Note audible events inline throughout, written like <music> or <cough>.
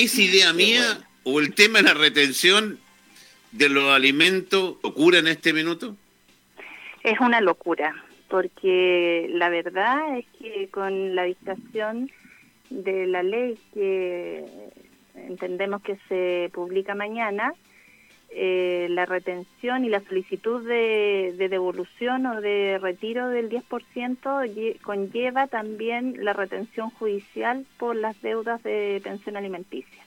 ¿Es idea mía o el tema de la retención de los alimentos ocurre en este minuto? Es una locura, porque la verdad es que con la dictación de la ley que entendemos que se publica mañana, eh, la retención y la solicitud de, devolución o de retiro del 10% conlleva también la retención judicial por las deudas de pensión alimenticia.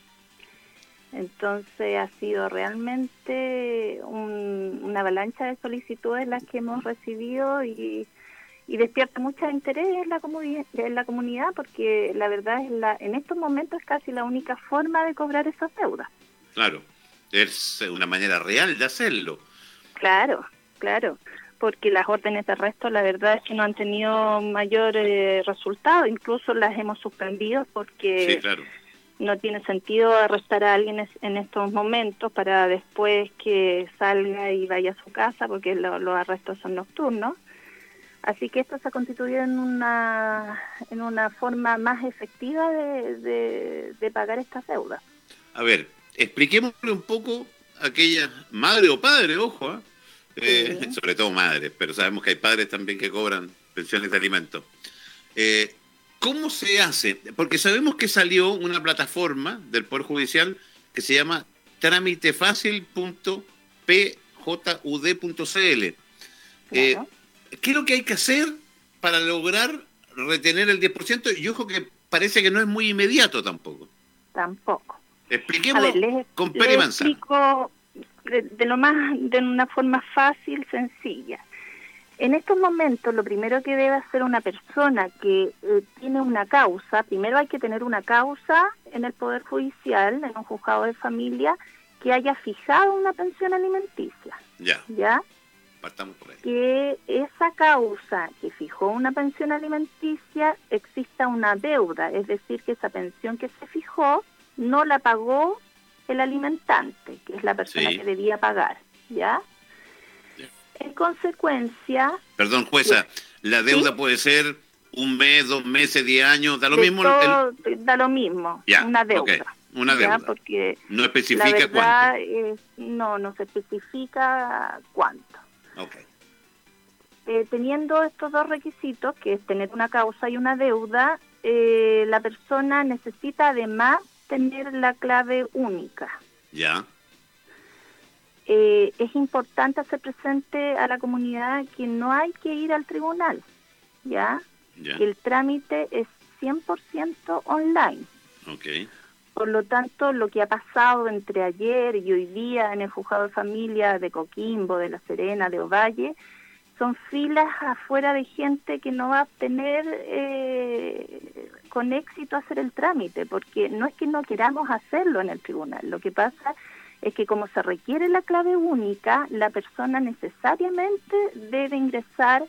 Entonces ha sido realmente una avalancha de solicitudes las que hemos recibido y, despierta mucho interés en la, en la comunidad porque la verdad es la, en estos momentos es casi la única forma de cobrar esas deudas. Claro es una manera real de hacerlo. Claro, claro, porque las órdenes de arresto la verdad es que no han tenido mayor eh, resultado, incluso las hemos suspendido porque no tiene sentido arrestar a alguien en estos momentos para después que salga y vaya a su casa porque los arrestos son nocturnos. Así que esto se ha constituido en una, en una forma más efectiva de, de pagar estas deudas. A ver, expliquémosle un poco a aquella madre o padre, ojo, ¿ah? eh, sobre todo madres, pero sabemos que hay padres también que cobran pensiones de alimentos. Eh, ¿Cómo se hace? Porque sabemos que salió una plataforma del Poder Judicial que se llama trámitefacil.pjud.cl. Eh, ¿Qué es lo que hay que hacer para lograr retener el 10%? Y ojo que parece que no es muy inmediato tampoco. Tampoco. Expliquemos con explico de, lo más, de una forma fácil, sencilla. En estos momentos, lo primero que debe hacer una persona que eh, tiene una causa, primero hay que tener una causa en el Poder Judicial, en un juzgado de familia, que haya fijado una pensión alimenticia. Ya. ¿Ya? Partamos por ahí. Que esa causa que fijó una pensión alimenticia exista una deuda, es decir, que esa pensión que se fijó no la pagó el alimentante, que es la persona que debía pagar, ¿ya? En consecuencia... Perdón, jueza, la deuda puede ser un mes, dos meses, diez años, da lo mismo. Da lo mismo, una deuda. Una deuda. Porque no especifica cuánto. no, no se especifica cuánto. Okay. Eh, teniendo estos dos requisitos, que es tener una causa y una deuda, eh, la persona necesita además tener la clave única. Ya. Eh, es importante hacer presente a la comunidad que no hay que ir al tribunal, ¿ya? el trámite es 100% online. Okay. Por lo tanto, lo que ha pasado entre ayer y hoy día en el juzgado de familia de Coquimbo, de La Serena, de Ovalle, son filas afuera de gente que no va a tener eh, con éxito hacer el trámite, porque no es que no queramos hacerlo en el tribunal, lo que pasa es que como se requiere la clave única, la persona necesariamente debe ingresar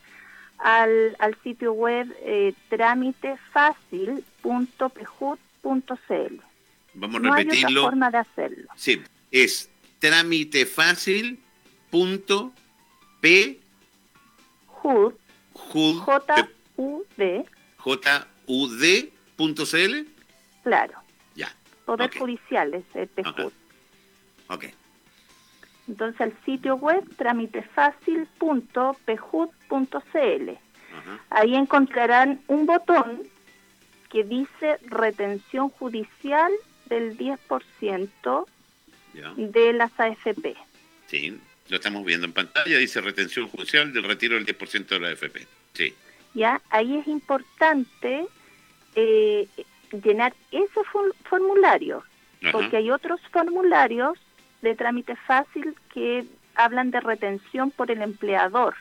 al, al sitio web eh, trámitefácil.pejut.cl. Vamos a repetirlo. Hay otra forma de hacerlo. Sí, es trámitefácil.p Jud, J-U-D. J-U-D.cl. Claro. Ya. Poder judicial es este Ok. Entonces el sitio web tramitefacil.pjud.cl. Ahí encontrarán un botón que dice retención judicial del 10% de las AFP. Sí. Lo estamos viendo en pantalla, dice retención judicial del retiro del 10% de la AFP. Sí. Ya, ahí es importante eh, llenar ese formulario, porque hay otros formularios de trámite fácil que hablan de retención por el empleador.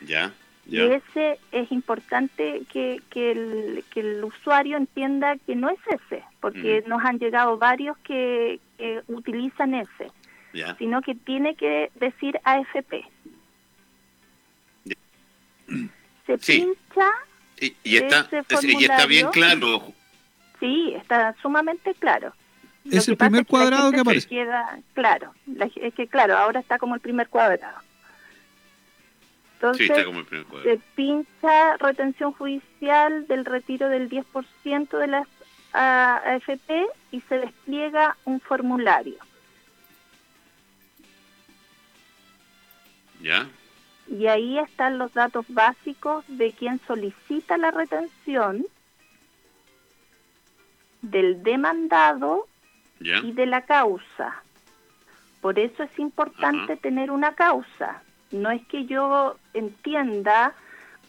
Ya, ya. Y ese es importante que, que, el, que el usuario entienda que no es ese, porque nos han llegado varios que, que utilizan ese sino que tiene que decir AFP. Se pincha. Y, está, y está bien claro. Sí, está sumamente claro. Es el primer cuadrado que, aparece. Queda, claro, es que claro, ahora está como el primer cuadrado. Entonces, se pincha retención judicial del retiro del 10% de las a AFP y se despliega un formulario. ¿Ya? Y ahí están los datos básicos de quien solicita la retención, del demandado y de la causa. Por eso es importante tener una causa. No es que yo entienda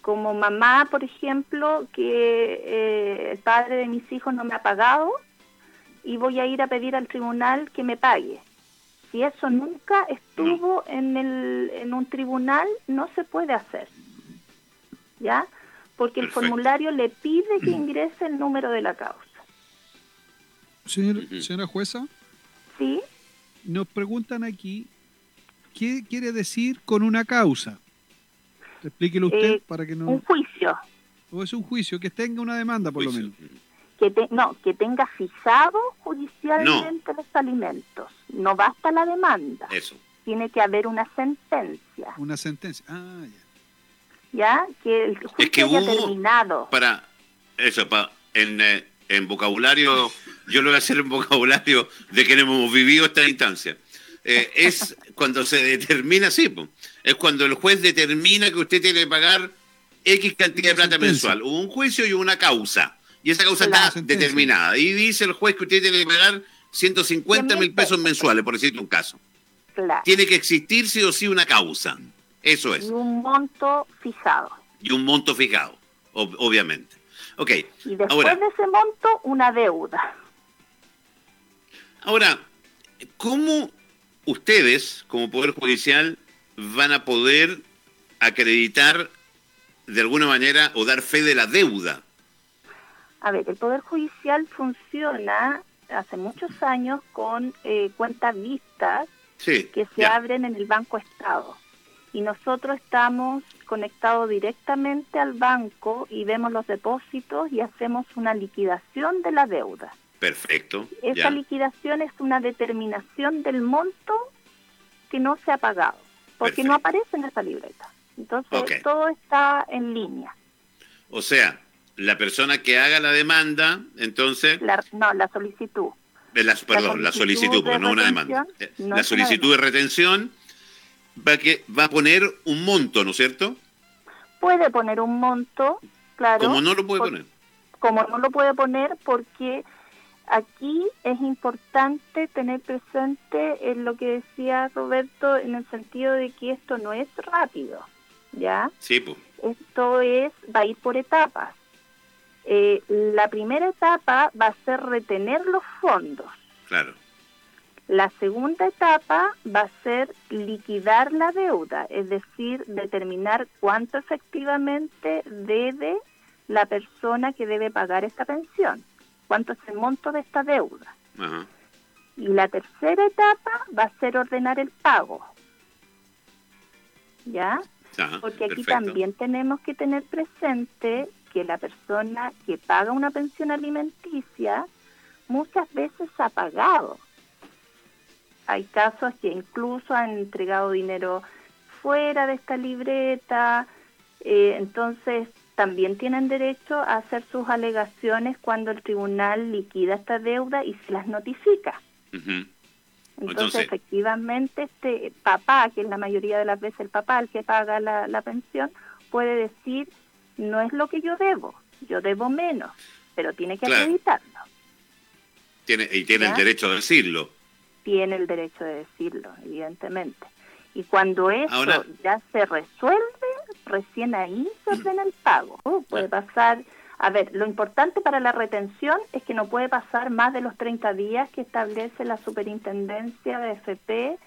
como mamá, por ejemplo, que eh, el padre de mis hijos no me ha pagado y voy a ir a pedir al tribunal que me pague. Si eso nunca estuvo en, el, en un tribunal, no se puede hacer. ¿Ya? Porque el formulario le pide que ingrese el número de la causa. señora jueza. Sí nos preguntan aquí, ¿qué quiere decir con una causa? Explíquelo usted eh, para que no... Un juicio. O es un juicio, que tenga una demanda por lo menos. Que no, que tenga fijado judicialmente los alimentos. No basta la demanda. Eso. Tiene que haber una sentencia. Una sentencia. Ah, ya. Ya, que el juicio es que haya terminado. Para, eso, para, en, eh, en vocabulario yo lo voy a hacer en vocabulario de que hemos vivido esta instancia. Eh, es cuando se determina, sí, es cuando el juez determina que usted tiene que pagar X cantidad de plata mensual. Hubo un juicio y una causa. Y esa causa está determinada. Y dice el juez que usted tiene que pagar 150 mil pesos mensuales, por decirte un caso. Tiene que existir sí o sí una causa. Eso es. Y un monto fijado. Y un monto fijado, obviamente. Ok. Y después de ese monto, una deuda. Ahora, ¿cómo ustedes, como Poder Judicial, van a poder acreditar de alguna manera o dar fe de la deuda? A ver, el Poder Judicial funciona hace muchos años con eh, cuentas vistas que se abren en el Banco Estado. Y nosotros estamos conectados directamente al banco y vemos los depósitos y hacemos una liquidación de la deuda. Perfecto. Esa liquidación es una determinación del monto que no se ha pagado, porque no aparece en esa libreta. Entonces, todo está en línea. O sea, la persona que haga la demanda, entonces... no, la solicitud. Eh, la, perdón, la solicitud, porque no una demanda. Eh, la solicitud de retención va, que, va a poner un monto, ¿no es cierto? Puede poner un monto, claro. ¿Cómo no lo puede poner? Como no lo puede poner porque Aquí es importante tener presente en lo que decía Roberto en el sentido de que esto no es rápido, ¿ya? Sí, pues. Esto es, va a ir por etapas. Eh, la primera etapa va a ser retener los fondos. Claro. La segunda etapa va a ser liquidar la deuda, es decir, determinar cuánto efectivamente debe la persona que debe pagar esta pensión cuánto es el monto de esta deuda. Y la tercera etapa va a ser ordenar el pago. ¿Ya? Porque aquí también tenemos que tener presente que la persona que paga una pensión alimenticia muchas veces ha pagado. Hay casos que incluso han entregado dinero fuera de esta libreta, eh, entonces también tienen derecho a hacer sus alegaciones cuando el tribunal liquida esta deuda y se las notifica. Entonces, efectivamente, este papá, que es la mayoría de las veces el papá el que paga la, pensión, puede decir, no es lo que yo debo, yo debo menos, pero tiene que acreditarlo. Tiene, y tiene el derecho de decirlo. Tiene el derecho de decirlo, evidentemente. Y cuando eso ya se resuelve, recién ahí se ordena el pago. <clears throat> Uh, puede pasar, a ver, lo importante para la retención es que no puede pasar más de los 30 días que establece la superintendencia de FP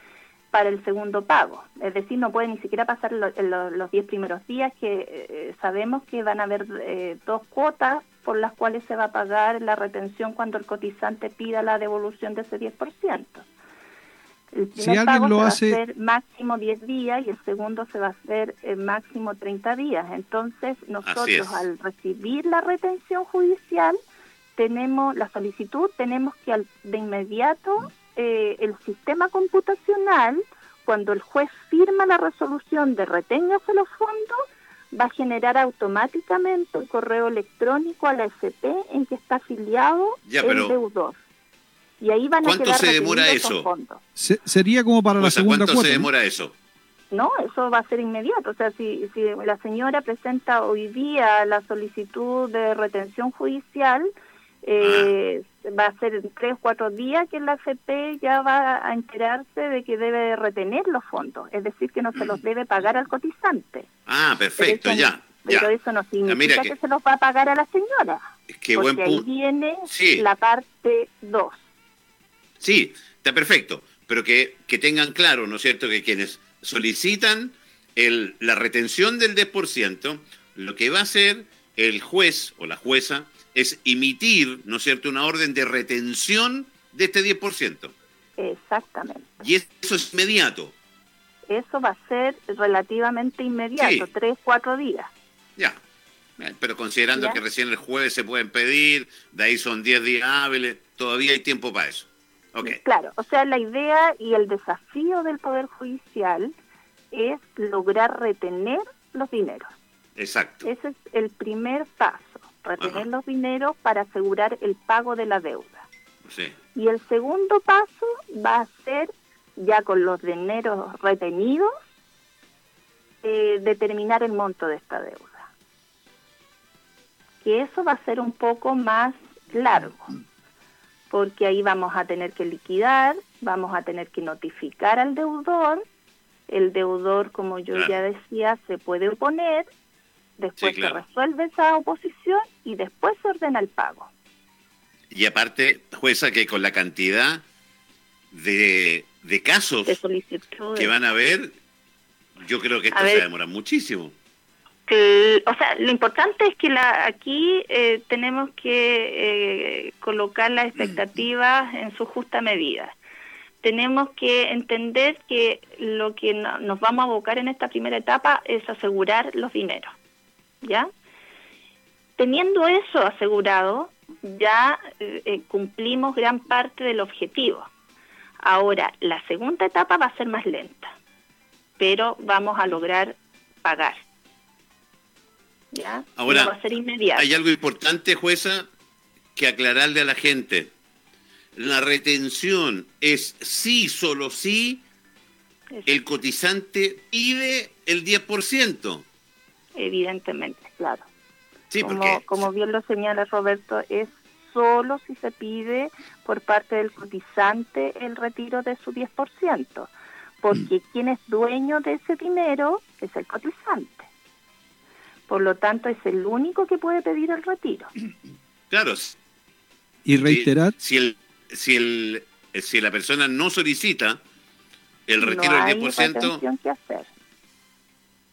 para el segundo pago. Es decir, no puede ni siquiera pasar los 10 primeros días que eh, sabemos que van a haber eh, dos cuotas por las cuales se va a pagar la retención cuando el cotizante pida la devolución de ese 10%. El primer pago se va a hacer máximo 10 días y el segundo se va a hacer eh, máximo 30 días. Entonces, nosotros al recibir la retención judicial, tenemos la solicitud, tenemos que de inmediato eh, el sistema computacional, cuando el juez firma la resolución de reténgase los fondos, va a generar automáticamente el correo electrónico a la FP en que está afiliado el deudor. Y ahí van a ¿Cuánto se demora eso? Fondos. sería como para la segunda ¿Cuánto se demora eso? No, eso va a ser inmediato. O sea, si, si la señora presenta hoy día la solicitud de retención judicial, eh, va a ser en tres o cuatro días que la FP ya va a enterarse de que debe retener los fondos, es decir, que no se los debe pagar al cotizante. Ah, perfecto, ya. Pero eso no significa que, se los va a pagar a la señora. Qué buen ahí viene la parte 2. Sí, está perfecto, pero que, que tengan claro, ¿no es cierto?, que quienes solicitan el, la retención del 10%, lo que va a hacer el juez o la jueza es emitir, ¿no es cierto?, una orden de retención de este 10%. Exactamente. Y eso es inmediato. Eso va a ser relativamente inmediato, tres, cuatro días. Ya, pero considerando que recién el jueves se pueden pedir, de ahí son 10 días hábiles, todavía hay tiempo para eso. Okay. Claro, o sea, la idea y el desafío del Poder Judicial es lograr retener los dineros. Exacto. Ese es el primer paso retener los dineros para asegurar el pago de la deuda. Y el segundo paso va a ser, ya con los dineros retenidos, eh, determinar el monto de esta deuda. Que eso va a ser un poco más largo, porque ahí vamos a tener que liquidar, vamos a tener que notificar al deudor, el deudor, como yo ya decía, se puede oponer después se resuelve esa oposición y después se ordena el pago. Y aparte, jueza, que con la cantidad de, casos que van a haber, yo creo que esto se demora muchísimo. o sea, lo importante es que la, aquí eh, tenemos que eh, colocar las expectativas en su justa medida. Tenemos que entender que lo que nos vamos a abocar en esta primera etapa es asegurar los dineros. ¿Ya? Teniendo eso asegurado, ya eh, cumplimos gran parte del objetivo. Ahora, la segunda etapa va a ser más lenta, pero vamos a lograr pagar. ¿Ya? Ahora, va a ser inmediato. hay algo importante, jueza, que aclararle a la gente. La retención es sí, solo sí, el cotizante pide el 10% evidentemente, claro. Sí, como, como bien lo señala Roberto, es solo si se pide por parte del cotizante el retiro de su 10%, porque mm. quien es dueño de ese dinero es el cotizante. Por lo tanto, es el único que puede pedir el retiro. <clears throat> Claro. Y reiterar. Si, el, si, el, si la persona no solicita el retiro del 10%. que hacer.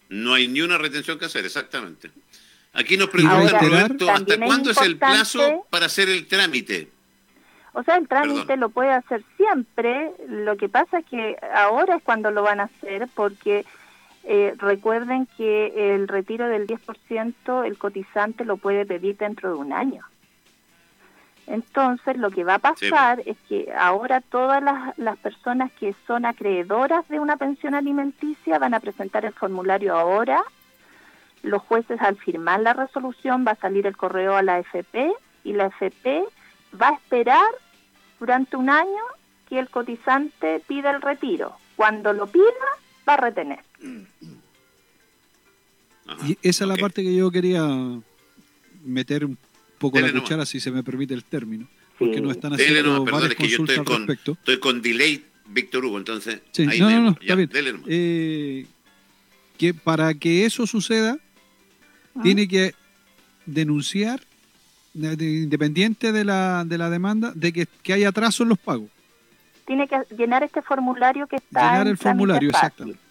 No hay ni una retención que hacer, exactamente. Aquí nos preguntan, Roberto, ¿hasta cuándo es, el plazo para hacer el trámite? O sea, el trámite lo puede hacer siempre, lo que pasa es que ahora es cuando lo van a hacer, porque eh, recuerden que el retiro del 10% el cotizante lo puede pedir dentro de un año. Entonces, lo que va a pasar es que ahora todas las, personas que son acreedoras de una pensión alimenticia van a presentar el formulario ahora. Los jueces al firmar la resolución va a salir el correo a la FP y la FP va a esperar durante un año que el cotizante pida el retiro. Cuando lo pida, va a retener. y esa es la parte que yo quería meter un poco la cuchara, si se me permite el término, porque no están haciendo varias consultas al respecto. estoy con delay, Víctor Hugo, entonces... Sí, no, no, no, está bien. Eh, que para que eso suceda, ah. tiene que denunciar, independiente de la, de la demanda, de que, que hay atraso en los pagos. Tiene que llenar este formulario que está... Llenar el formulario, exactamente.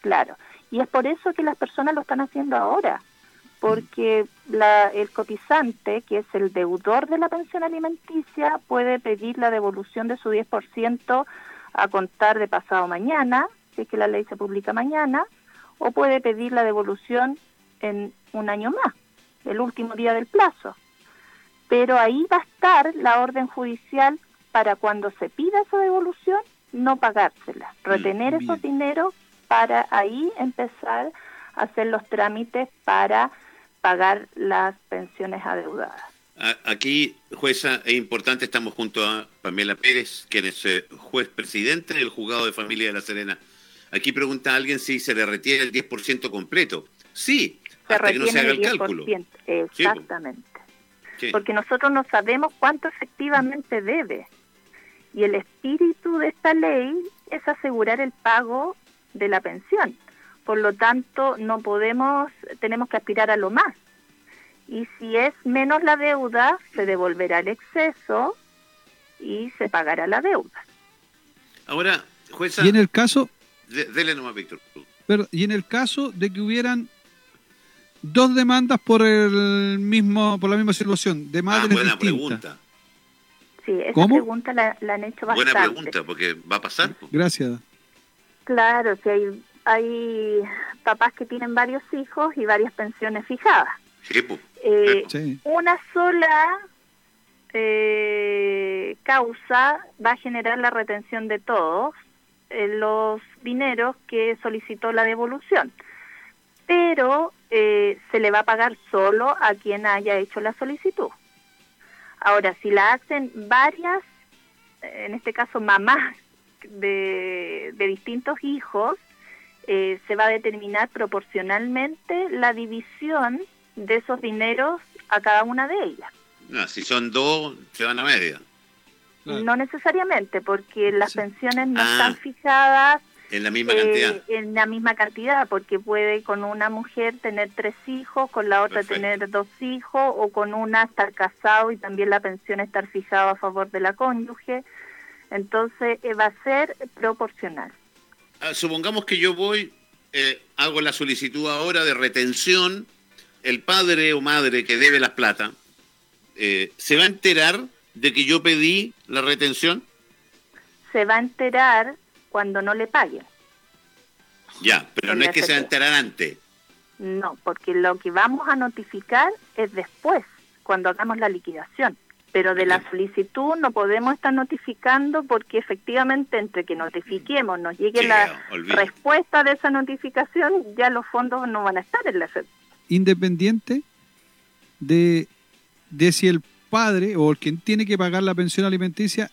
Claro. Y es por eso que las personas lo están haciendo ahora porque la, el cotizante, que es el deudor de la pensión alimenticia, puede pedir la devolución de su 10% a contar de pasado mañana, si es que la ley se publica mañana, o puede pedir la devolución en un año más, el último día del plazo. Pero ahí va a estar la orden judicial para cuando se pida esa devolución, no pagársela, retener esos dineros para ahí empezar hacer los trámites para pagar las pensiones adeudadas. Aquí, jueza, es importante, estamos junto a Pamela Pérez, quien es eh, juez presidente del juzgado de familia de La Serena. Aquí pregunta a alguien si se le retiene el 10% completo. Sí, hasta que no se haga el, cálculo. Exactamente. Porque nosotros no sabemos cuánto efectivamente debe. Y el espíritu de esta ley es asegurar el pago de la pensión. Por lo tanto, no podemos, tenemos que aspirar a lo más. Y si es menos la deuda, se devolverá el exceso y se pagará la deuda. Ahora, jueza... Y en el caso... dele nomás, Víctor. Pero, y en el caso de que hubieran dos demandas por el mismo por la misma situación de madres ah, buena pregunta sí esa pregunta la, han hecho bastante buena pregunta porque va a pasar gracias claro si hay hay papás que tienen varios hijos y varias pensiones fijadas sí, pues. eh, una sola eh, causa va a generar la retención de todos eh, los dineros que solicitó la devolución pero eh, se le va a pagar solo a quien haya hecho la solicitud. Ahora, si la hacen varias, en este caso mamás de, distintos hijos, eh, se va a determinar proporcionalmente la división de esos dineros a cada una de ellas. No, si son dos, se van a media. No necesariamente, porque las pensiones no están ah. fijadas en la misma cantidad. Eh, en la misma cantidad, porque puede con una mujer tener tres hijos, con la otra tener dos hijos, o con una estar casado y también la pensión estar fijada a favor de la cónyuge. Entonces eh, va a ser proporcional. Ah, supongamos que yo voy, eh, hago la solicitud ahora de retención, el padre o madre que debe las plata, ¿se va a enterar de que yo pedí la retención? Se va a enterar cuando no le paguen. Ya, pero no es que se va a enterar antes. No, porque lo que vamos a notificar es después, cuando hagamos la liquidación. Pero de la solicitud no podemos estar notificando porque efectivamente entre que notifiquemos, nos llegue la respuesta de esa notificación, ya los fondos no van a estar en la Independiente de, de si el padre o el quien tiene que pagar la pensión alimenticia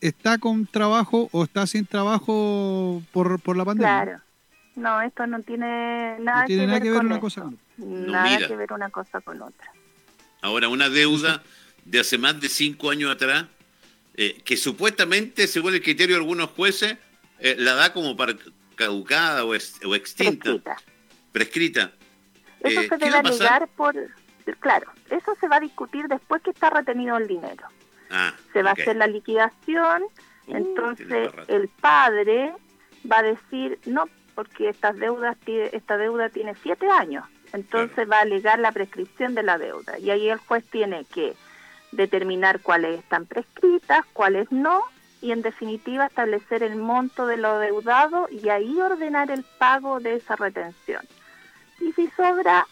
está con trabajo o está sin trabajo por, por la pandemia. Claro. No, esto no tiene nada, que, ver una cosa con otra. Nada que ver una cosa con otra. Ahora, una deuda de hace más de cinco años atrás, eh, que supuestamente, según el criterio de algunos jueces, eh, la da como para caducada o, o extinta. Prescrita. Prescrita. Eso eh, se debe alegar por... Claro, eso se va a discutir después que está retenido el dinero. Ah, se va a hacer la liquidación, uh, entonces el padre va a decir, no, porque estas deudas, esta deuda tiene siete años, entonces va a alegar la prescripción de la deuda. Y ahí el juez tiene que determinar cuáles están prescritas, cuáles no, y en definitiva establecer el monto de lo deudado y ahí ordenar el pago de esa retención. Y si sobra,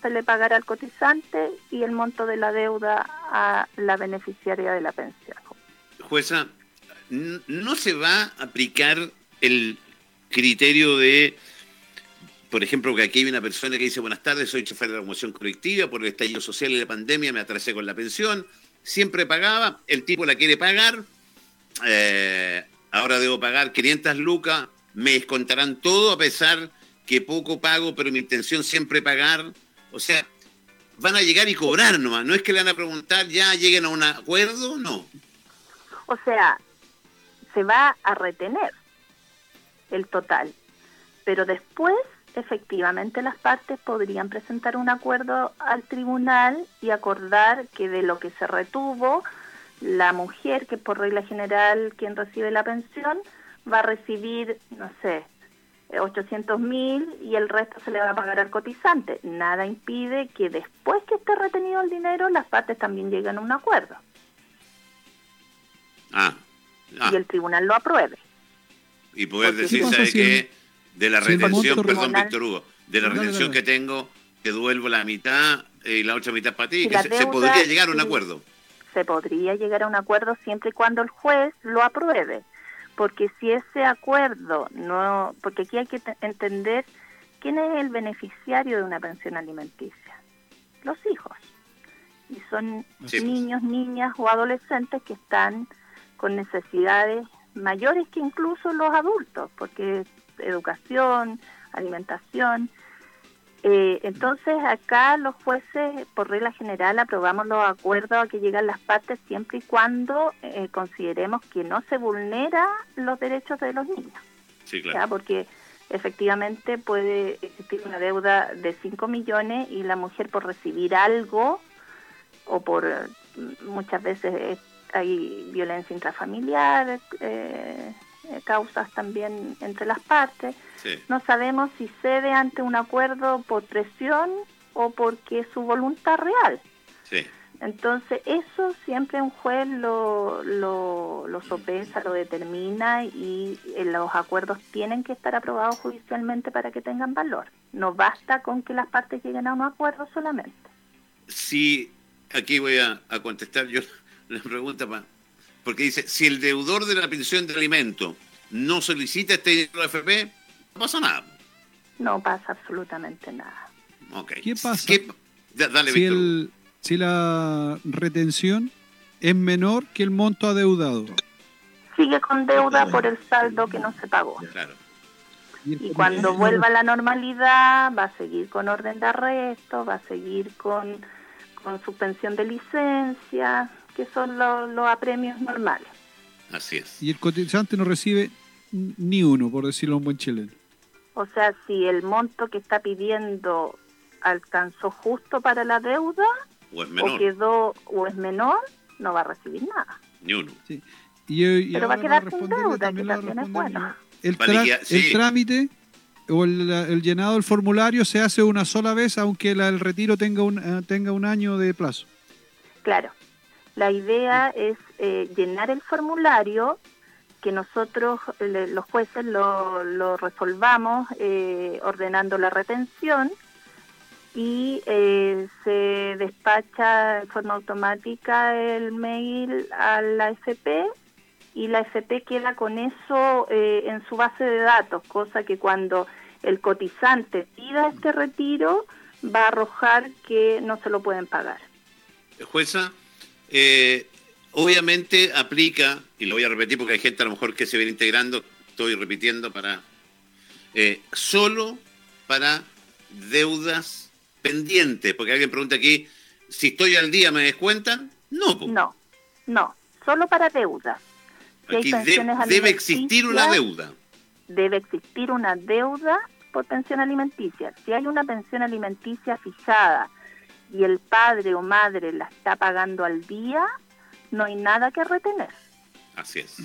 se le pagará al cotizante y el monto de la deuda a la beneficiaria de la pensión. Jueza, ¿no se va a aplicar el criterio de, por ejemplo, que aquí hay una persona que dice, buenas tardes, soy chofer de la promoción colectiva, por el estallido social y la pandemia me atrasé con la pensión, siempre pagaba, el tipo la quiere pagar, eh, ahora debo pagar 500 lucas, me descontarán todo a pesar que poco pago, pero mi intención siempre pagar o sea, van a llegar y cobrar nomás, no es que le van a preguntar, ya lleguen a un acuerdo, no. O sea, se va a retener el total, pero después efectivamente las partes podrían presentar un acuerdo al tribunal y acordar que de lo que se retuvo, la mujer, que por regla general quien recibe la pensión, va a recibir, no sé, 800 mil y el resto se le va a pagar al cotizante. Nada impide que después que esté retenido el dinero, las partes también lleguen a un acuerdo. Ah, Y el tribunal lo apruebe. Y poder decir, ¿sabe qué? De la retención, perdón, Víctor Hugo, de la retención que tengo, te devuelvo la mitad y la otra mitad para ti. se, podría llegar a un acuerdo. Se podría llegar a un acuerdo siempre y cuando el juez lo apruebe porque si ese acuerdo no, porque aquí hay que entender ¿quién es el beneficiario de una pensión alimenticia? Los hijos. Y son niños, niñas o adolescentes que están con necesidades mayores que incluso los adultos, porque educación, alimentación. Eh, entonces acá los jueces, por regla general, aprobamos los acuerdos a que llegan las partes siempre y cuando eh, consideremos que no se vulnera los derechos de los niños. Sí, claro. Porque efectivamente puede existir una deuda de 5 millones y la mujer por recibir algo o por eh, muchas veces hay violencia intrafamiliar, eh, causas también entre las partes. Sí. No sabemos si cede ante un acuerdo por presión o porque es su voluntad real. Sí. Entonces, eso siempre un juez lo, lo, lo sopesa, lo determina y eh, los acuerdos tienen que estar aprobados judicialmente para que tengan valor. No basta con que las partes lleguen a un acuerdo solamente. Si, aquí voy a, a contestar yo <laughs> la pregunta, pa- porque dice, si el deudor de la pensión de alimento no solicita este dinero de AFP, no pasa nada. No pasa absolutamente nada. ¿Qué pasa ¿Qué- da- dale, si, el, si la retención es menor que el monto adeudado. Sigue con deuda por el saldo que no se pagó. Claro. Y cuando vuelva a la normalidad va a seguir con orden de arresto, va a seguir con, con suspensión de licencia, que son los, los apremios normales. Así es. Y el cotizante no recibe ni uno, por decirlo en buen chileno. O sea, si el monto que está pidiendo alcanzó justo para la deuda O es o menor, quedó o es menor, no va a recibir nada. ni uno. Sí. Y, y Pero va a quedar sin deuda, que también es bueno. sí. el trámite o el, el llenado del formulario se hace una sola vez, aunque la- el retiro tenga un, eh, tenga un año de plazo. Claro, la idea es eh, llenar el formulario, que nosotros, le- los jueces, lo, lo resolvamos eh, ordenando la retención y eh, se despacha de forma automática el mail a la FP y la FP queda con eso eh, en su base de datos, cosa que cuando el cotizante pida este retiro va a arrojar que no se lo pueden pagar. Jueza, eh, obviamente aplica, y lo voy a repetir porque hay gente a lo mejor que se viene integrando, estoy repitiendo para, eh, solo para deudas pendientes, porque alguien pregunta aquí, si estoy al día me descuentan, no, po. No, no, solo para deudas. Si aquí de- debe existir una deuda. Debe existir una deuda por pensión alimenticia. Si hay una pensión alimenticia fijada y el padre o madre la está pagando al día, no hay nada que retener. Así es.